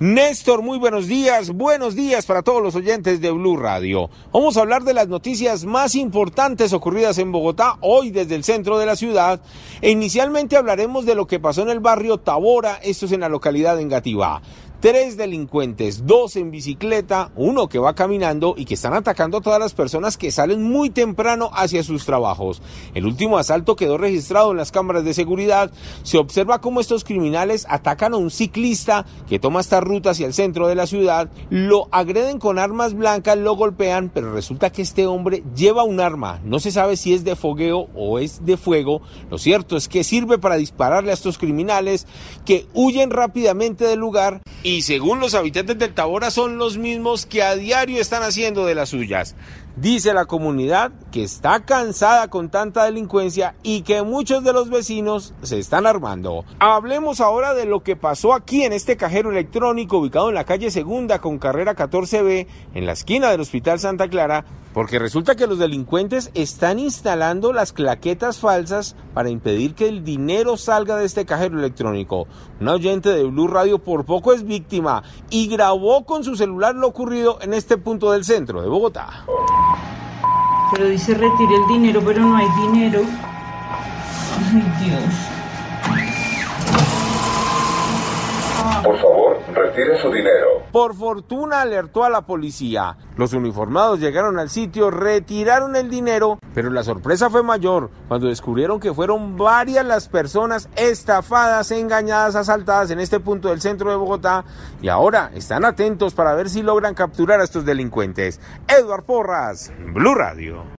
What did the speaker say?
Néstor, muy buenos días. Buenos días para todos los oyentes de Blue Radio. Vamos a hablar de las noticias más importantes ocurridas en Bogotá hoy desde el centro de la ciudad. E inicialmente hablaremos de lo que pasó en el barrio Tabora, esto es en la localidad de Engativá. Tres delincuentes, dos en bicicleta, uno que va caminando y que están atacando a todas las personas que salen muy temprano hacia sus trabajos. El último asalto quedó registrado en las cámaras de seguridad. Se observa cómo estos criminales atacan a un ciclista que toma esta ruta hacia el centro de la ciudad, lo agreden con armas blancas, lo golpean, pero resulta que este hombre lleva un arma. No se sabe si es de fogueo o es de fuego. Lo cierto es que sirve para dispararle a estos criminales que huyen rápidamente del lugar y según los habitantes del Tabora son los mismos que a diario están haciendo de las suyas. Dice la comunidad que está cansada con tanta delincuencia y que muchos de los vecinos se están armando. Hablemos ahora de lo que pasó aquí en este cajero electrónico ubicado en la calle Segunda con carrera 14B en la esquina del Hospital Santa Clara, porque resulta que los delincuentes están instalando las claquetas falsas para impedir que el dinero salga de este cajero electrónico. Un oyente de Blue Radio por poco es víctima y grabó con su celular lo ocurrido en este punto del centro de Bogotá. Pero dice retire el dinero, pero no hay dinero. Ay, Dios. Por favor, retire su dinero. Por fortuna alertó a la policía. Los uniformados llegaron al sitio, retiraron el dinero, pero la sorpresa fue mayor cuando descubrieron que fueron varias las personas estafadas, engañadas, asaltadas en este punto del centro de Bogotá y ahora están atentos para ver si logran capturar a estos delincuentes. Edward Porras, Blue Radio.